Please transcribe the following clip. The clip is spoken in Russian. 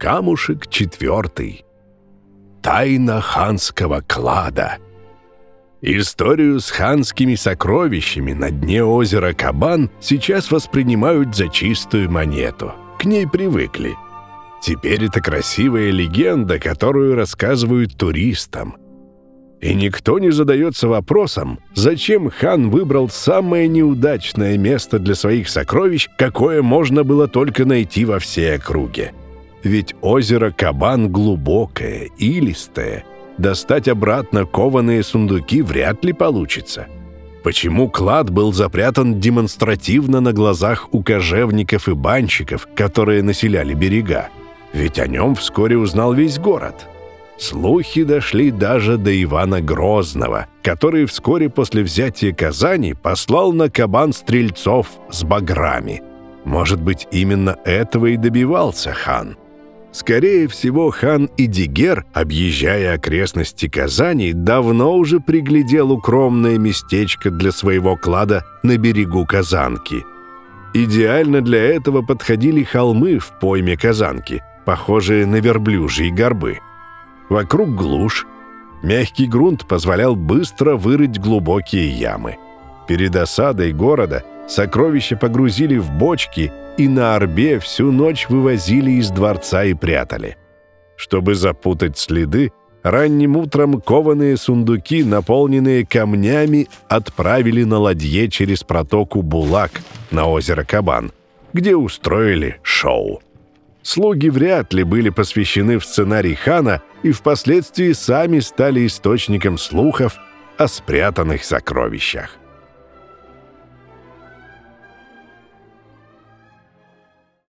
Камушек четвертый. Тайна ханского клада. Историю с ханскими сокровищами на дне озера Кабан сейчас воспринимают за чистую монету. К ней привыкли. Теперь это красивая легенда, которую рассказывают туристам. И никто не задается вопросом, зачем хан выбрал самое неудачное место для своих сокровищ, какое можно было только найти во всей округе. Ведь озеро Кабан глубокое, илистое. Достать обратно кованые сундуки вряд ли получится. Почему клад был запрятан демонстративно на глазах у кожевников и банщиков, которые населяли берега? Ведь о нем вскоре узнал весь город. Слухи дошли даже до Ивана Грозного, который вскоре после взятия Казани послал на кабан стрельцов с баграми. Может быть, именно этого и добивался хан. Скорее всего, хан Идигер, объезжая окрестности Казани, давно уже приглядел укромное местечко для своего клада на берегу Казанки. Идеально для этого подходили холмы в пойме Казанки, похожие на верблюжьи горбы – Вокруг глушь. Мягкий грунт позволял быстро вырыть глубокие ямы. Перед осадой города сокровища погрузили в бочки и на орбе всю ночь вывозили из дворца и прятали. Чтобы запутать следы, ранним утром кованые сундуки, наполненные камнями, отправили на ладье через протоку Булак на озеро Кабан, где устроили шоу. Слуги вряд ли были посвящены в сценарий хана и впоследствии сами стали источником слухов о спрятанных сокровищах.